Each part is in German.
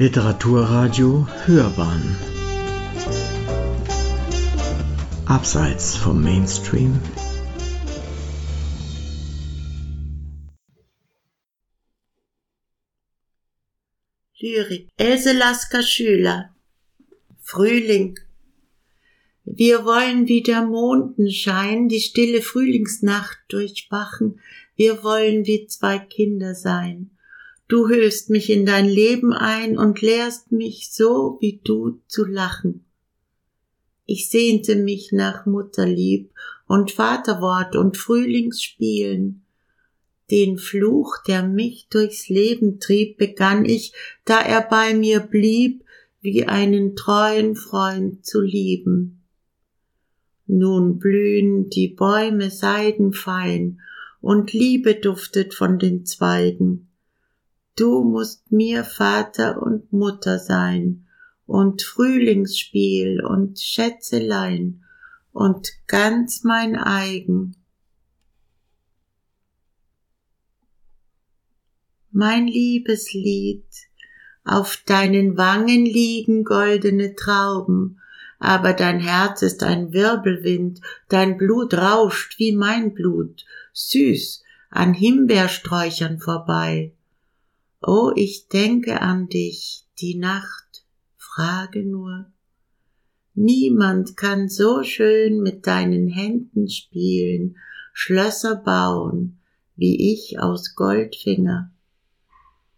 Literaturradio Hörbahn. Abseits vom Mainstream. Lyrik. Else Lasker Schüler. Frühling. Wir wollen wie der Mondenschein die stille Frühlingsnacht durchwachen, wir wollen wie zwei Kinder sein. Du hüllst mich in dein Leben ein und lehrst mich so wie du zu lachen. Ich sehnte mich nach Mutterlieb und Vaterwort und Frühlingsspielen. Den Fluch, der mich durchs Leben trieb, begann ich, da er bei mir blieb, wie einen treuen Freund zu lieben. Nun blühen die Bäume seidenfein und Liebe duftet von den Zweigen. Du musst mir Vater und Mutter sein und Frühlingsspiel und Schätzelein und ganz mein eigen. Mein Liebeslied, auf deinen Wangen liegen goldene Trauben, aber dein Herz ist ein Wirbelwind, dein Blut rauscht wie mein Blut, süß an Himbeersträuchern vorbei. Oh, ich denke an dich, die Nacht, frage nur. Niemand kann so schön mit deinen Händen spielen, Schlösser bauen, wie ich aus Goldfinger.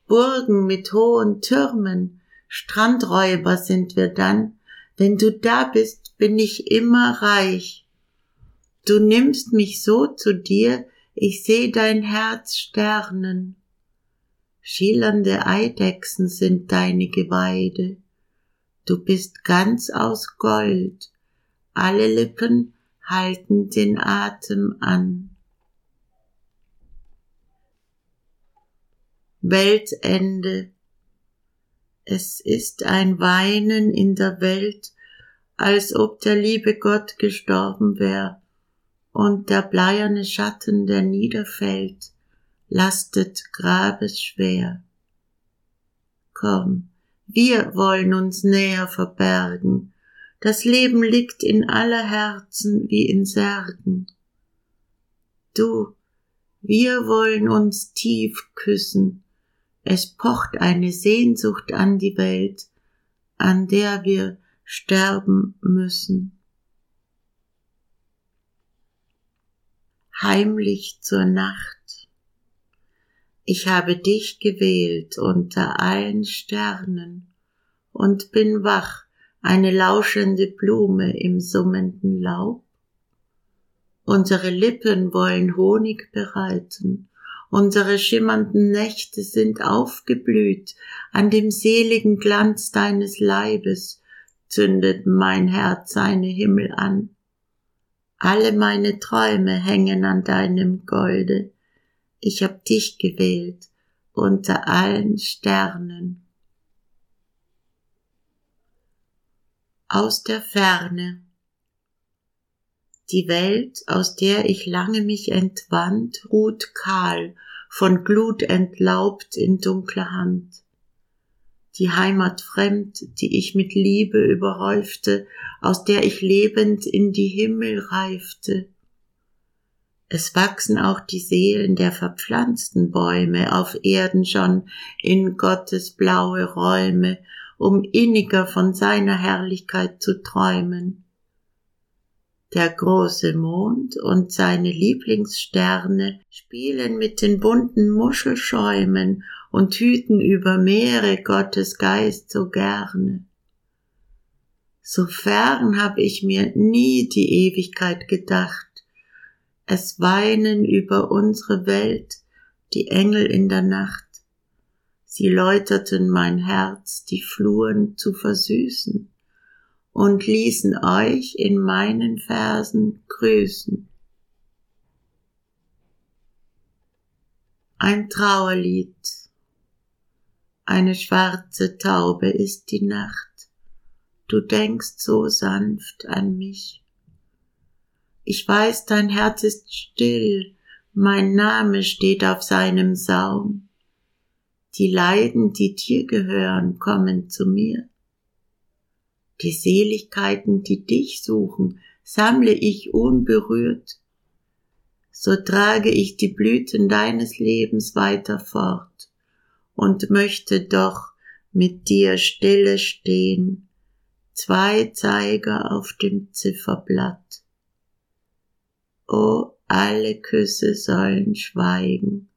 Burgen mit hohen Türmen, Strandräuber sind wir dann, wenn du da bist, bin ich immer reich. Du nimmst mich so zu dir, ich seh dein Herz sternen. Schillernde Eidechsen sind deine Geweide. Du bist ganz aus Gold. Alle Lippen halten den Atem an. Weltende es ist ein Weinen in der Welt, als ob der liebe Gott gestorben wär, und der bleierne Schatten, der niederfällt, lastet grabesschwer. Komm, wir wollen uns näher verbergen, das Leben liegt in aller Herzen wie in Särgen. Du, wir wollen uns tief küssen, es pocht eine Sehnsucht an die Welt, an der wir sterben müssen. Heimlich zur Nacht. Ich habe dich gewählt unter allen Sternen und bin wach, eine lauschende Blume im summenden Laub. Unsere Lippen wollen Honig bereiten Unsere schimmernden Nächte sind aufgeblüht, an dem seligen Glanz deines Leibes zündet mein Herz seine Himmel an. Alle meine Träume hängen an deinem Golde. Ich hab dich gewählt unter allen Sternen. Aus der Ferne. Die Welt, aus der ich lange mich entwandt, ruht kahl, von Glut entlaubt in dunkler Hand. Die Heimat fremd, die ich mit Liebe überhäufte, aus der ich lebend in die Himmel reifte. Es wachsen auch die Seelen der verpflanzten Bäume auf Erden schon in Gottes blaue Räume, um inniger von seiner Herrlichkeit zu träumen der große Mond und seine Lieblingssterne spielen mit den bunten Muschelschäumen und hüten über Meere Gottes Geist so gerne. So fern hab ich mir nie die Ewigkeit gedacht. Es weinen über unsere Welt die Engel in der Nacht. Sie läuterten mein Herz, die Fluren zu versüßen und ließen euch in meinen Versen grüßen. Ein Trauerlied. Eine schwarze Taube ist die Nacht. Du denkst so sanft an mich. Ich weiß, dein Herz ist still, mein Name steht auf seinem Saum. Die Leiden, die dir gehören, kommen zu mir. Die Seligkeiten, die dich suchen, sammle ich unberührt. So trage ich die Blüten deines Lebens weiter fort und möchte doch mit dir stille stehen, zwei Zeiger auf dem Zifferblatt. O, alle Küsse sollen schweigen,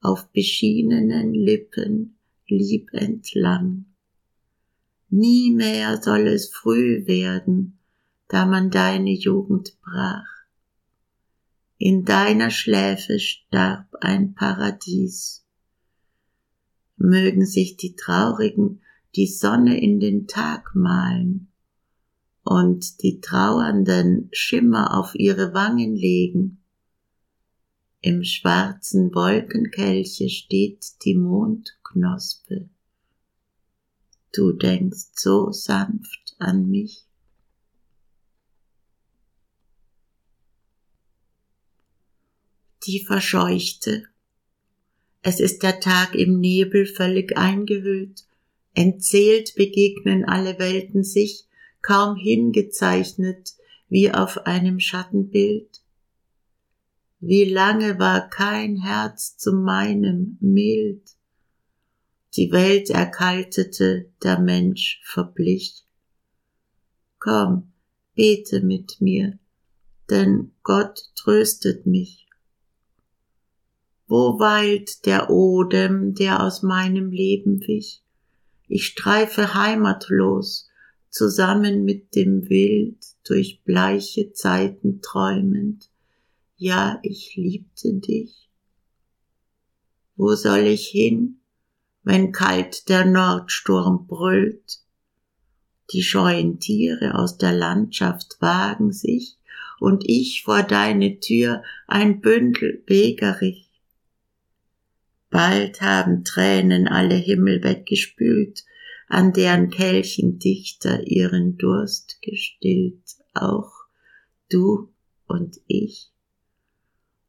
auf beschienenen Lippen lieb entlang. Nie mehr soll es früh werden, da man deine Jugend brach. In deiner Schläfe starb ein Paradies. Mögen sich die Traurigen die Sonne in den Tag malen und die Trauernden Schimmer auf ihre Wangen legen im schwarzen Wolkenkelche steht die Mondknospe. Du denkst so sanft an mich. Die Verscheuchte. Es ist der Tag im Nebel völlig eingehüllt. Entzählt begegnen alle Welten sich, kaum hingezeichnet wie auf einem Schattenbild. Wie lange war kein Herz zu meinem mild? Die Welt erkaltete, der Mensch verblich. Komm, bete mit mir, denn Gott tröstet mich. Wo weilt der Odem, der aus meinem Leben wich? Ich streife heimatlos, zusammen mit dem Wild, durch bleiche Zeiten träumend ja, ich liebte dich. Wo soll ich hin, wenn kalt der Nordsturm brüllt? Die scheuen Tiere aus der Landschaft wagen sich, und ich vor deine Tür ein Bündel Wegerich. Bald haben Tränen alle Himmel weggespült, an deren Kelchen Dichter ihren Durst gestillt, auch du und ich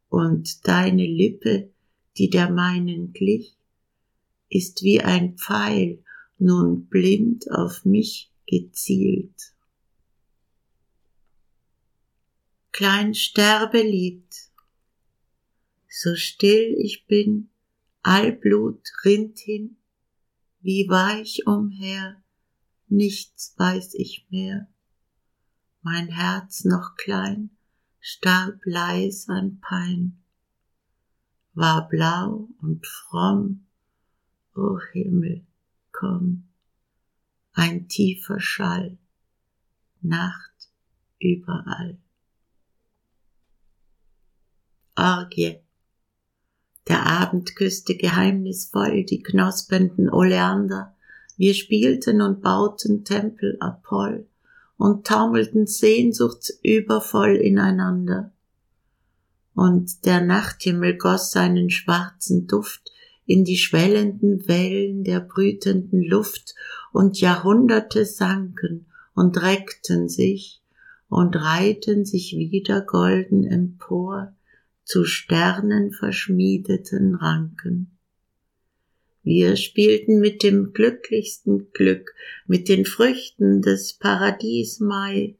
und deine Lippe, die der meinen glich, ist wie ein Pfeil nun blind auf mich gezielt. Klein Sterbelied, so still ich bin, all Blut rinnt hin, wie weich umher, nichts weiß ich mehr, mein Herz noch klein, starb leis an Pein, war blau und fromm, o Himmel, komm, ein tiefer Schall, Nacht überall. Orgie. Der Abend küsste geheimnisvoll die knospenden Oleander. Wir spielten und bauten Tempel Apoll und taumelten sehnsuchtsübervoll ineinander. Und der Nachthimmel goss seinen schwarzen Duft in die schwellenden Wellen der brütenden Luft, und Jahrhunderte sanken und reckten sich und reihten sich wieder golden empor zu sternenverschmiedeten Ranken. Wir spielten mit dem glücklichsten Glück, mit den Früchten des Paradies Mai,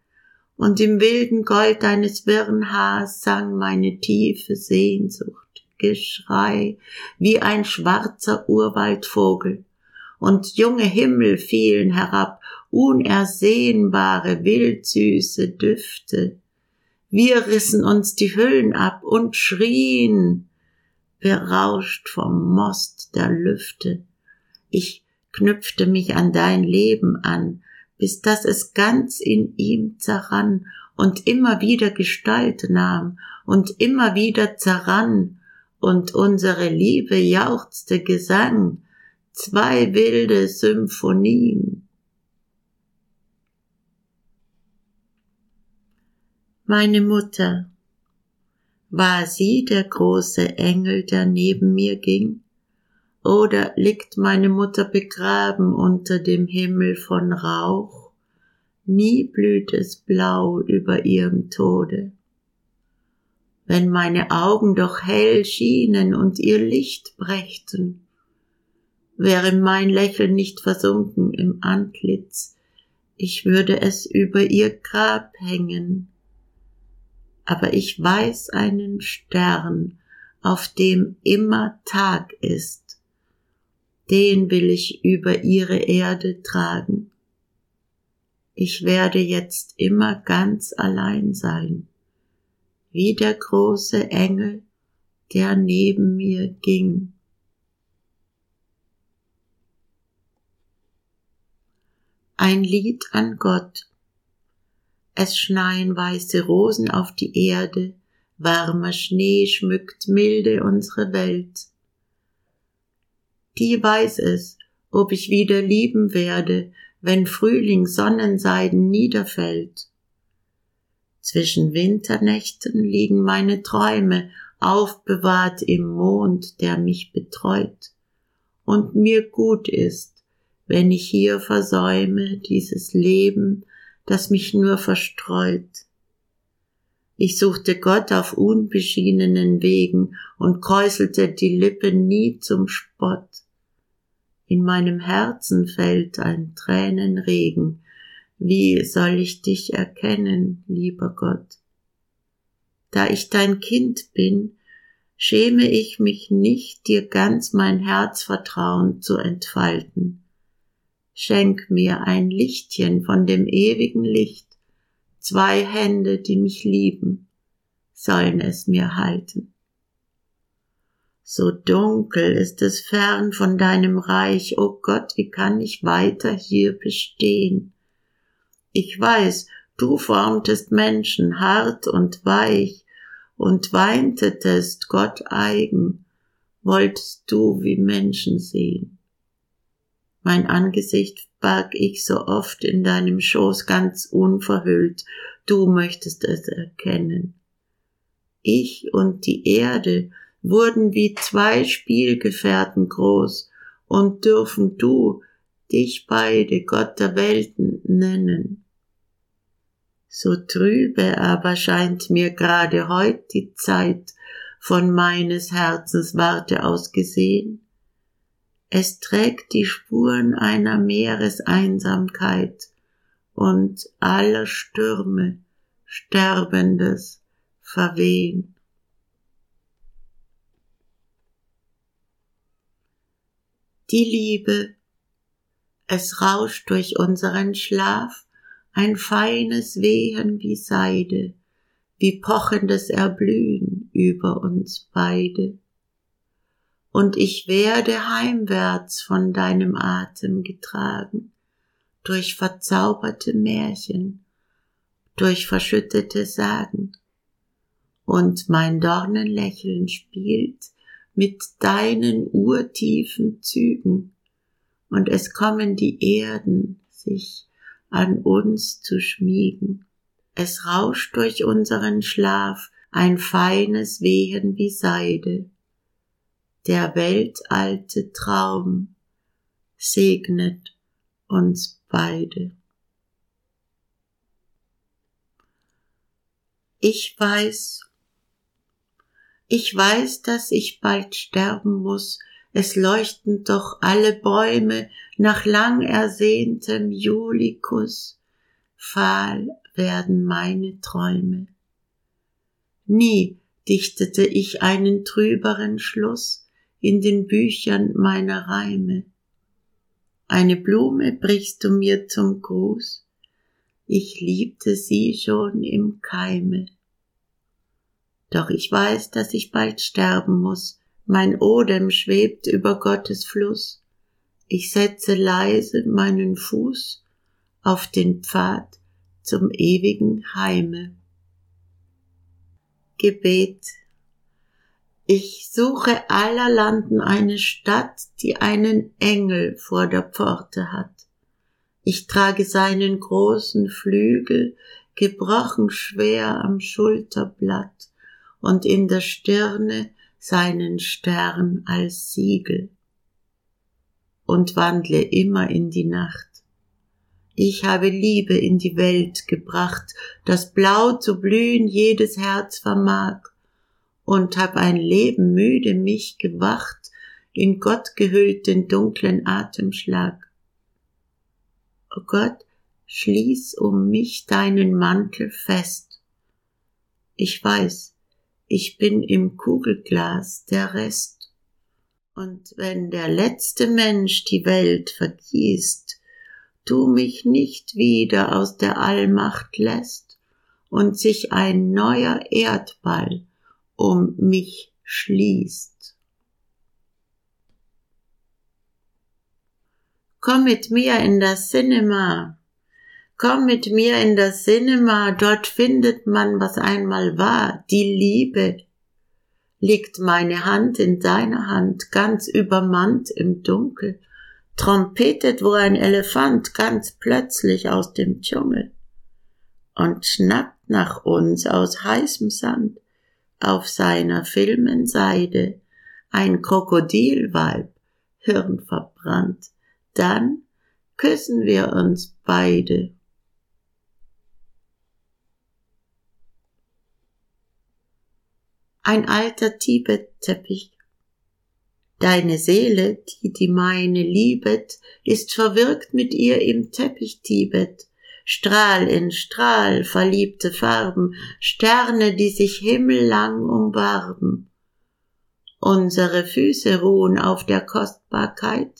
und im wilden Gold deines wirren Haars sang meine tiefe Sehnsucht, Geschrei, wie ein schwarzer Urwaldvogel, und junge Himmel fielen herab, unersehnbare, wildsüße Düfte. Wir rissen uns die Hüllen ab und schrien, berauscht vom Most der Lüfte. Ich knüpfte mich an dein Leben an, bis dass es ganz in ihm zerrann und immer wieder Gestalt nahm und immer wieder zerrann, und unsere Liebe jauchzte Gesang, zwei wilde Symphonien. Meine Mutter, war sie der große Engel, der neben mir ging? Oder liegt meine Mutter begraben unter dem Himmel von Rauch? Nie blüht es blau über ihrem Tode. Wenn meine Augen doch hell schienen und ihr Licht brächten, wäre mein Lächeln nicht versunken im Antlitz, ich würde es über ihr Grab hängen. Aber ich weiß einen Stern, auf dem immer Tag ist, den will ich über ihre Erde tragen. Ich werde jetzt immer ganz allein sein, wie der große Engel, der neben mir ging. Ein Lied an Gott. Es schneien weiße Rosen auf die Erde, warmer Schnee schmückt milde unsere Welt. Die weiß es, ob ich wieder lieben werde, wenn Frühling Sonnenseiden niederfällt. Zwischen Winternächten liegen meine Träume aufbewahrt im Mond, der mich betreut und mir gut ist, wenn ich hier versäume dieses Leben, das mich nur verstreut. Ich suchte Gott auf unbeschienenen Wegen und kräuselte die Lippen nie zum Spott. In meinem Herzen fällt ein Tränenregen. Wie soll ich dich erkennen, lieber Gott? Da ich dein Kind bin, schäme ich mich nicht, dir ganz mein Herzvertrauen zu entfalten schenk mir ein Lichtchen von dem ewigen Licht, zwei Hände, die mich lieben, sollen es mir halten. So dunkel ist es fern von deinem Reich, o oh Gott, wie kann ich weiter hier bestehen? Ich weiß, du formtest Menschen hart und weich und weintetest Gott eigen, wolltest du wie Menschen sehen. Mein Angesicht barg ich so oft in deinem Schoß ganz unverhüllt, du möchtest es erkennen. Ich und die Erde wurden wie zwei Spielgefährten groß und dürfen du dich beide Gott der Welten nennen. So trübe aber scheint mir gerade heut die Zeit von meines Herzens Warte aus gesehen, es trägt die Spuren einer Meereseinsamkeit und aller Stürme Sterbendes verwehen. Die Liebe, es rauscht durch unseren Schlaf ein feines Wehen wie Seide, wie pochendes Erblühen über uns beide und ich werde heimwärts von deinem Atem getragen, durch verzauberte Märchen, durch verschüttete Sagen, und mein Dornenlächeln spielt mit deinen urtiefen Zügen, und es kommen die Erden sich an uns zu schmiegen. Es rauscht durch unseren Schlaf ein feines Wehen wie Seide, der weltalte Traum segnet uns beide. Ich weiß, ich weiß, dass ich bald sterben muss, es leuchten doch alle Bäume nach lang ersehntem Julikus, fahl werden meine Träume. Nie dichtete ich einen trüberen Schluss, in den Büchern meiner Reime. Eine Blume brichst du mir zum Gruß, ich liebte sie schon im Keime. Doch ich weiß, dass ich bald sterben muss, mein Odem schwebt über Gottes Fluss, ich setze leise meinen Fuß auf den Pfad zum ewigen Heime. Gebet ich suche aller Landen eine Stadt, die einen Engel vor der Pforte hat. Ich trage seinen großen Flügel, gebrochen schwer am Schulterblatt und in der Stirne seinen Stern als Siegel und wandle immer in die Nacht. Ich habe Liebe in die Welt gebracht, das Blau zu blühen jedes Herz vermag und hab ein Leben müde mich gewacht in Gott gehüllt den dunklen Atemschlag. O Gott, schließ um mich deinen Mantel fest. Ich weiß, ich bin im Kugelglas der Rest. Und wenn der letzte Mensch die Welt vergießt, du mich nicht wieder aus der Allmacht lässt und sich ein neuer Erdball um mich schließt. Komm mit mir in das Cinema. Komm mit mir in das Cinema, dort findet man, was einmal war, die Liebe. Liegt meine Hand in deiner Hand, ganz übermannt im Dunkel, trompetet wo ein Elefant ganz plötzlich aus dem Dschungel und schnappt nach uns aus heißem Sand auf seiner filmen Seide ein Krokodilweib, hirnverbrannt, dann küssen wir uns beide. Ein alter Tibet-Teppich. Deine Seele, die die meine liebet, ist verwirkt mit ihr im Teppich Tibet. Strahl in Strahl, verliebte Farben, Sterne, die sich himmellang umwarben. Unsere Füße ruhen auf der Kostbarkeit,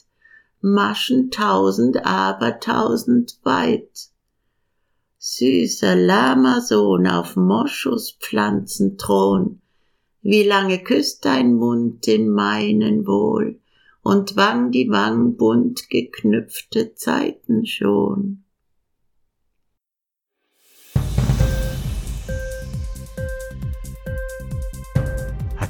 Maschen tausend, aber tausend weit. Süßer, lahmer Sohn auf Moschus Pflanzenthron, wie lange küsst dein Mund den meinen wohl und Wang die Wang bunt geknüpfte Zeiten schon.